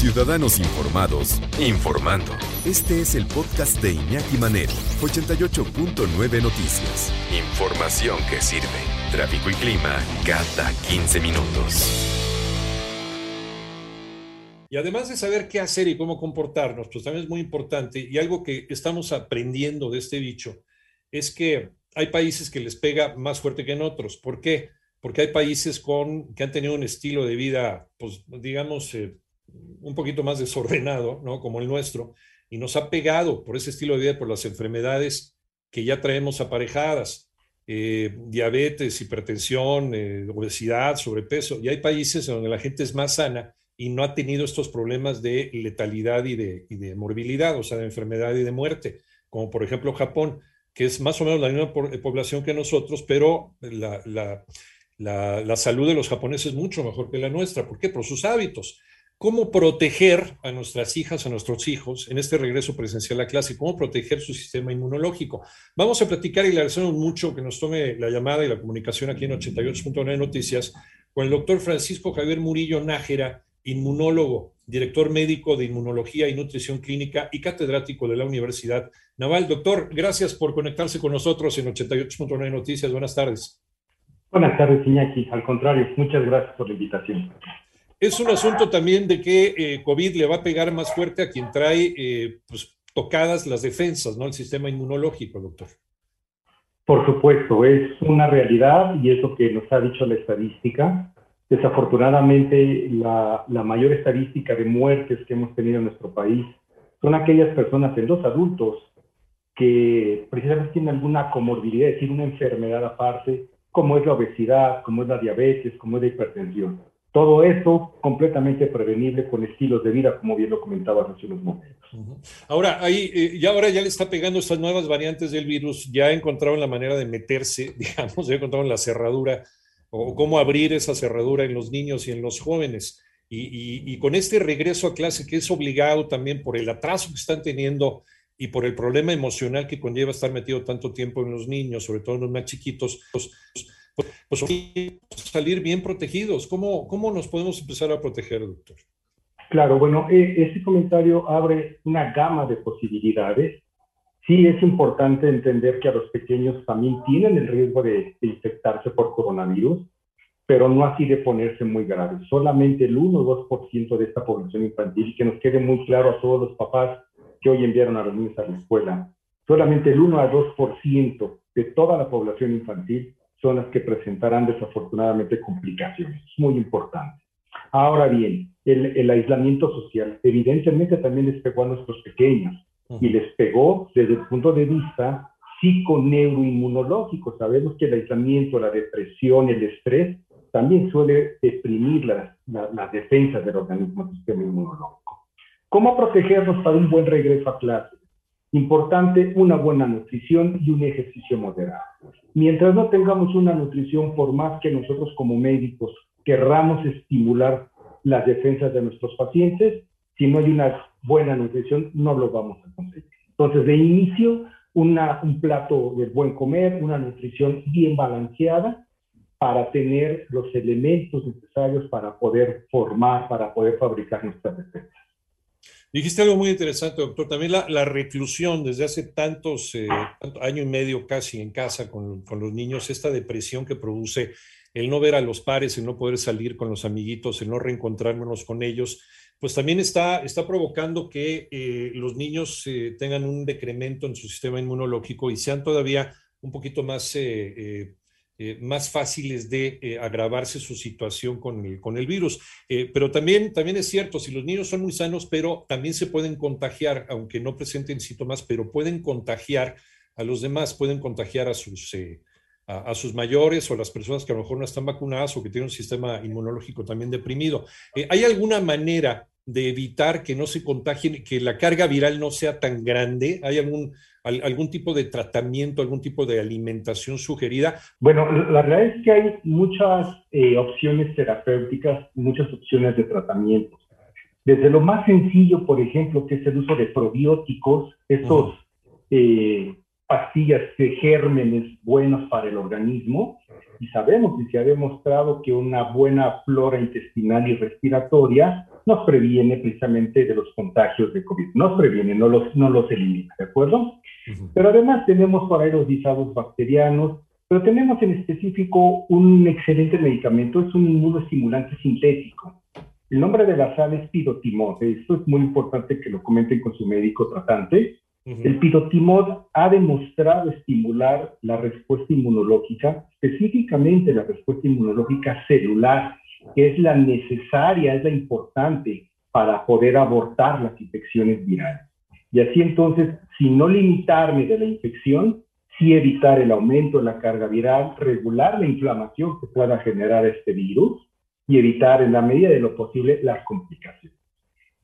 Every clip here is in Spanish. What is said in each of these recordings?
Ciudadanos Informados, informando. Este es el podcast de Iñaki Manero, 88.9 Noticias. Información que sirve. Tráfico y clima cada 15 minutos. Y además de saber qué hacer y cómo comportarnos, pues también es muy importante y algo que estamos aprendiendo de este bicho es que hay países que les pega más fuerte que en otros. ¿Por qué? Porque hay países con, que han tenido un estilo de vida, pues digamos, eh, un poquito más desordenado, ¿no? Como el nuestro, y nos ha pegado por ese estilo de vida, por las enfermedades que ya traemos aparejadas, eh, diabetes, hipertensión, eh, obesidad, sobrepeso. Y hay países donde la gente es más sana y no ha tenido estos problemas de letalidad y de, y de morbilidad, o sea, de enfermedad y de muerte, como por ejemplo Japón, que es más o menos la misma población que nosotros, pero la, la, la, la salud de los japoneses es mucho mejor que la nuestra. ¿Por qué? Por sus hábitos cómo proteger a nuestras hijas, a nuestros hijos en este regreso presencial a clase, cómo proteger su sistema inmunológico. Vamos a platicar y le agradecemos mucho que nos tome la llamada y la comunicación aquí en 88.9 Noticias con el doctor Francisco Javier Murillo Nájera, inmunólogo, director médico de inmunología y nutrición clínica y catedrático de la Universidad Naval. Doctor, gracias por conectarse con nosotros en 88.9 Noticias. Buenas tardes. Buenas tardes, Iñaki. Al contrario, muchas gracias por la invitación. Es un asunto también de que eh, COVID le va a pegar más fuerte a quien trae eh, pues, tocadas las defensas, ¿no? El sistema inmunológico, doctor. Por supuesto, es una realidad y es lo que nos ha dicho la estadística. Desafortunadamente, la, mayor estadística de muertes que hemos tenido en nuestro país son aquellas personas en los adultos que precisamente tienen alguna comorbilidad, es decir, una enfermedad aparte, como es la obesidad, como es la diabetes, como es la hipertensión. Todo eso completamente prevenible con estilos de vida, como bien lo comentaba hace unos momentos. Ahora, ahí, eh, ya ahora ya le está pegando estas nuevas variantes del virus, ya encontraron la manera de meterse, digamos, ya encontraron la cerradura o cómo abrir esa cerradura en los niños y en los jóvenes. Y, y, con este regreso a clase que es obligado también por el atraso que están teniendo y por el problema emocional que conlleva estar metido tanto tiempo en los niños, sobre todo en los más chiquitos, pues, pues salir bien protegidos. ¿Cómo, ¿Cómo nos podemos empezar a proteger, doctor? Claro, bueno, este comentario abre una gama de posibilidades. Sí es importante entender que a los pequeños también tienen el riesgo de, de infectarse por coronavirus, pero no así de ponerse muy grave. Solamente el 1 o 2% de esta población infantil, que nos quede muy claro a todos los papás que hoy enviaron a los niños a la escuela, solamente el 1 a 2% de toda la población infantil son las que presentarán desafortunadamente complicaciones. Es muy importante. Ahora bien, el, el, aislamiento social evidentemente también les pegó a nuestros pequeños y les pegó desde el punto de vista psiconeuroinmunológico. Sabemos que el aislamiento, la depresión, el estrés también suele deprimir las, las, las defensas del organismo del sistema inmunológico. ¿Cómo protegernos para un buen regreso a clase? Importante, una buena nutrición y un ejercicio moderado. Mientras no tengamos una nutrición, por más que nosotros como médicos querramos estimular las defensas de nuestros pacientes, si no hay una buena nutrición, no lo vamos a conseguir. Entonces, de inicio, un plato de buen comer, una nutrición bien balanceada para tener los elementos necesarios para poder formar, para poder fabricar nuestras defensas. Dijiste algo muy interesante, doctor. También la, la reclusión desde hace tantos, eh, año y medio casi en casa con, con, los niños, esta depresión que produce el no ver a los pares, el no poder salir con los amiguitos, el no reencontrarnos con ellos, pues también está, está provocando que eh, los niños eh, tengan un decremento en su sistema inmunológico y sean todavía un poquito más eh, eh, más fáciles de eh, agravarse su situación con el, con el virus. Eh, pero también, también es cierto, si los niños son muy sanos, pero también se pueden contagiar, aunque no presenten síntomas, pero pueden contagiar a los demás, pueden contagiar a sus, a, sus mayores o a las personas que a lo mejor no están vacunadas o que tienen un sistema inmunológico también deprimido. ¿Hay alguna manera de evitar que no se contagien, que la carga viral no sea tan grande? ¿Hay algún, algún tipo de tratamiento, algún tipo de alimentación sugerida? Bueno, la verdad es que hay muchas eh, opciones terapéuticas, muchas opciones de tratamiento. Desde lo más sencillo, por ejemplo, que es el uso de probióticos, estos uh -huh. eh, pastillas de gérmenes buenos para el organismo, y sabemos y se ha demostrado que una buena flora intestinal y respiratoria nos previene precisamente de los contagios de COVID. Nos previene, no los, no los elimina, ¿de acuerdo? Pero además tenemos por ahí los guisados bacterianos, pero tenemos en específico un excelente medicamento, es un inmunoestimulante sintético. El nombre de la sal es pidotimod. Esto es muy importante que lo comenten con su médico tratante. El pidotimod ha demostrado estimular la respuesta inmunológica, específicamente la respuesta inmunológica celular, que es la necesaria, es la importante para poder abortar las infecciones virales. Y así entonces, si no limitarme de la infección, sí evitar el aumento de la carga viral, regular la inflamación que pueda generar este virus y evitar en la medida de lo posible las complicaciones.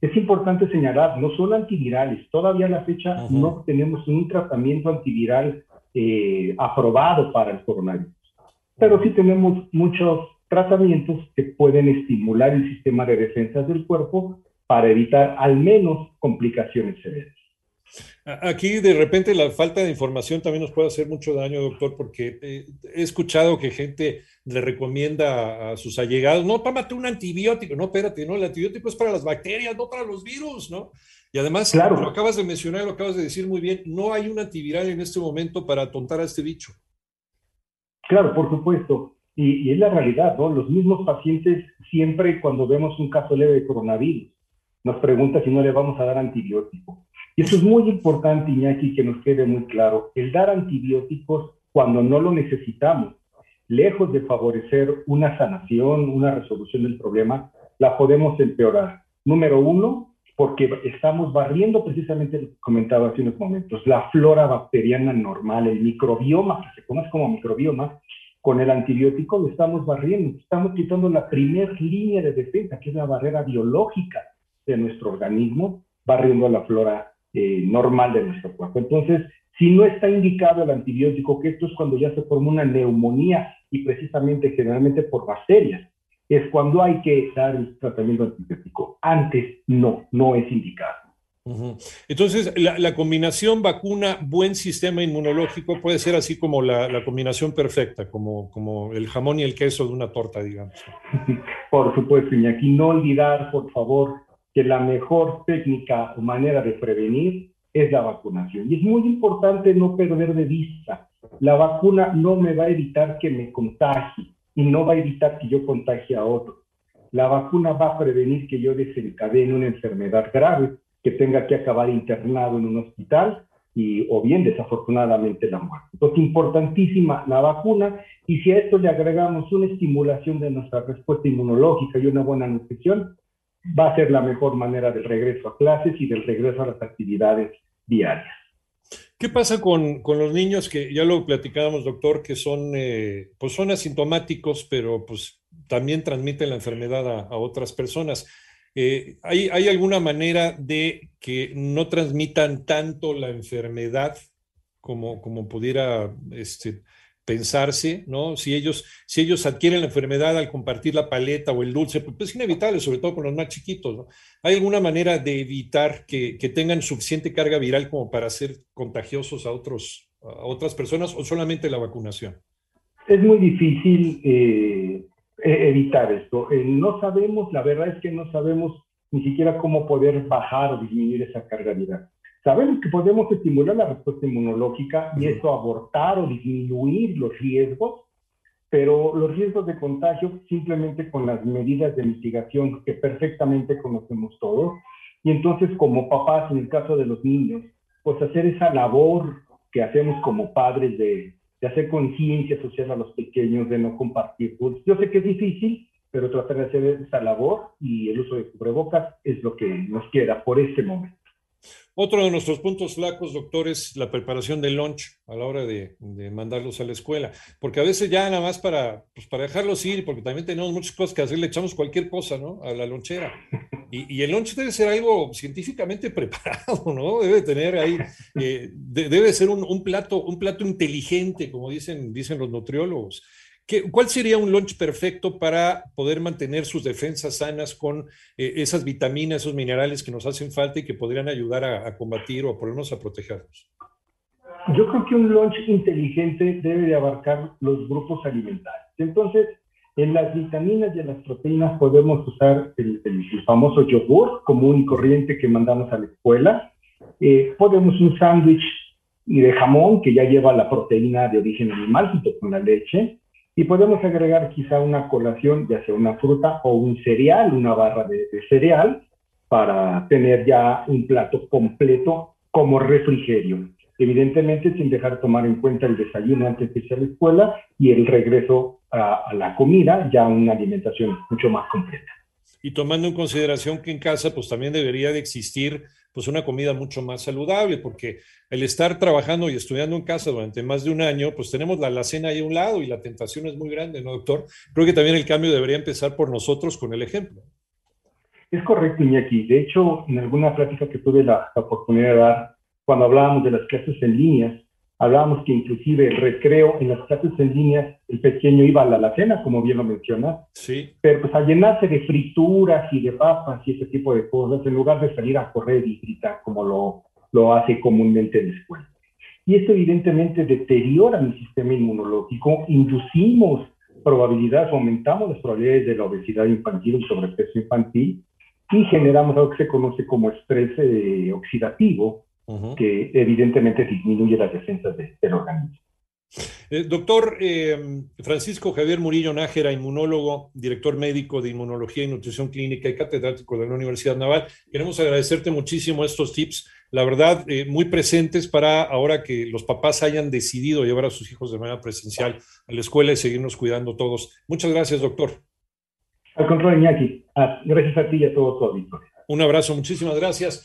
Es importante señalar, no son antivirales, todavía a la fecha no tenemos un tratamiento antiviral eh, aprobado para el coronavirus, pero sí tenemos muchos tratamientos que pueden estimular el sistema de defensas del cuerpo para evitar al menos complicaciones severas. Aquí de repente la falta de información también nos puede hacer mucho daño, doctor, porque eh, he escuchado que gente le recomienda a sus allegados, no, tómate un antibiótico, no, espérate, no, el antibiótico es para las bacterias, no para los virus, ¿no? Y además, claro. lo acabas de mencionar, lo acabas de decir muy bien, no hay un antiviral en este momento para atontar a este bicho. Claro, por supuesto. Y, y es la realidad, ¿no? Los mismos pacientes siempre cuando vemos un caso leve de coronavirus, nos preguntan si no le vamos a dar antibiótico y eso es muy importante, Iñaki, que nos quede muy claro. El dar antibióticos cuando no lo necesitamos, lejos de favorecer una sanación, una resolución del problema, la podemos empeorar. Número uno, porque estamos barriendo precisamente lo que comentaba hace unos momentos, la flora bacteriana normal, el microbioma, que se conoce como microbioma, con el antibiótico lo estamos barriendo, estamos quitando la primera línea de defensa, que es la barrera biológica de nuestro organismo, barriendo la flora eh, normal de nuestro cuerpo. Entonces, si no está indicado el antibiótico, que esto es cuando ya se forma una neumonía y precisamente generalmente por bacterias, es cuando hay que dar el tratamiento antibiótico. Antes no, no es indicado. Entonces, la, combinación vacuna-buen sistema inmunológico puede ser así como la, la, combinación perfecta, como, como el jamón y el queso de una torta, digamos. Por supuesto, Iñaki. No olvidar, por favor, que la mejor técnica o manera de prevenir es la vacunación. Y es muy importante no perder de vista, la vacuna no me va a evitar que me contagie y no va a evitar que yo contagie a otro. La vacuna va a prevenir que yo desencadene una enfermedad grave, que tenga que acabar internado en un hospital y, o bien desafortunadamente la muerte. Entonces, importantísima la vacuna y si a esto le agregamos una estimulación de nuestra respuesta inmunológica y una buena nutrición, va a ser la mejor manera del regreso a clases y del regreso a las actividades diarias. ¿Qué pasa con, con los niños que ya lo platicábamos, doctor, que son, eh, pues son asintomáticos, pero pues también transmiten la enfermedad a, a otras personas? Eh, ¿hay, ¿Hay alguna manera de que no transmitan tanto la enfermedad como, como pudiera este, pensarse, ¿no? Si ellos, si ellos adquieren la enfermedad al compartir la paleta o el dulce, pues, es inevitable, sobre todo con los más chiquitos, ¿no? ¿Hay alguna manera de evitar que, que tengan suficiente carga viral como para ser contagiosos a, otros, a otras personas o solamente la vacunación? Es muy difícil eh, e-, evitar esto. Eh, no sabemos, la verdad es que no sabemos ni siquiera cómo poder bajar o disminuir esa carga viral. Sabemos que podemos estimular la respuesta inmunológica y eso abortar o disminuir los riesgos, pero los riesgos de contagio simplemente con las medidas de mitigación que perfectamente conocemos todos. Y entonces como papás, en el caso de los niños, pues hacer esa labor que hacemos como padres de, de hacer conciencia social a los pequeños, de no compartir. Yo sé que es difícil, pero tratar de hacer esa labor y el uso de cubrebocas es lo que nos queda por este momento. Otro de nuestros puntos flacos, doctor, es la preparación del lunch a la hora de, mandarlos a la escuela. Porque a veces ya nada más para, pues para dejarlos ir, porque también tenemos muchas cosas que hacer, le echamos cualquier cosa, ¿no? A la lonchera. Y, el lunch debe ser algo científicamente preparado, ¿no? Debe tener ahí, eh, debe ser un, un, plato, un plato inteligente, como dicen, dicen los nutriólogos. ¿Cuál sería un lunch perfecto para poder mantener sus defensas sanas con eh, esas vitaminas, esos minerales que nos hacen falta y que podrían ayudar a, combatir o a ponernos a protegernos? Yo creo que un lunch inteligente debe de abarcar los grupos alimentarios. Entonces, en las vitaminas y en las proteínas podemos usar el, famoso yogur común y corriente que mandamos a la escuela. Eh, podemos un sándwich de jamón que ya lleva la proteína de origen animal junto con la leche. Y podemos agregar quizá una colación, ya sea una fruta o un cereal, una barra de, cereal, para tener ya un plato completo como refrigerio. Evidentemente sin dejar tomar en cuenta el desayuno antes de irse a la escuela y el regreso a, a la comida, ya una alimentación mucho más completa. Y tomando en consideración que en casa pues también debería de existir pues una comida mucho más saludable, porque el estar trabajando y estudiando en casa durante más de un año, pues tenemos la alacena ahí a un lado y la tentación es muy grande, ¿no, doctor? Creo que también el cambio debería empezar por nosotros con el ejemplo. Es correcto, Iñaki. De hecho, en alguna plática que tuve la, la oportunidad de dar, cuando hablábamos de las clases en línea, Hablábamos que inclusive el recreo en las clases en línea, el pequeño iba a la alacena, como bien lo mencionas. Sí. Pero pues a llenarse de frituras y de papas y ese tipo de cosas, en lugar de salir a correr y gritar como lo, lo hace comúnmente en la escuela. Y esto evidentemente deteriora mi sistema inmunológico, inducimos probabilidades, aumentamos las probabilidades de la obesidad infantil y sobrepeso infantil y generamos algo que se conoce como estrés eh, oxidativo, que evidentemente disminuye las defensas del organismo. Eh, doctor eh, Francisco Javier Murillo Nájera, inmunólogo, director médico de Inmunología y Nutrición Clínica y catedrático de la Universidad Naval, queremos agradecerte muchísimo estos tips, la verdad, eh, muy presentes para ahora que los papás hayan decidido llevar a sus hijos de manera presencial a la escuela y seguirnos cuidando todos. Muchas gracias, doctor. Al contrario, Iñaki, ah, gracias a ti y a todo tu auditorio. Un abrazo, muchísimas gracias.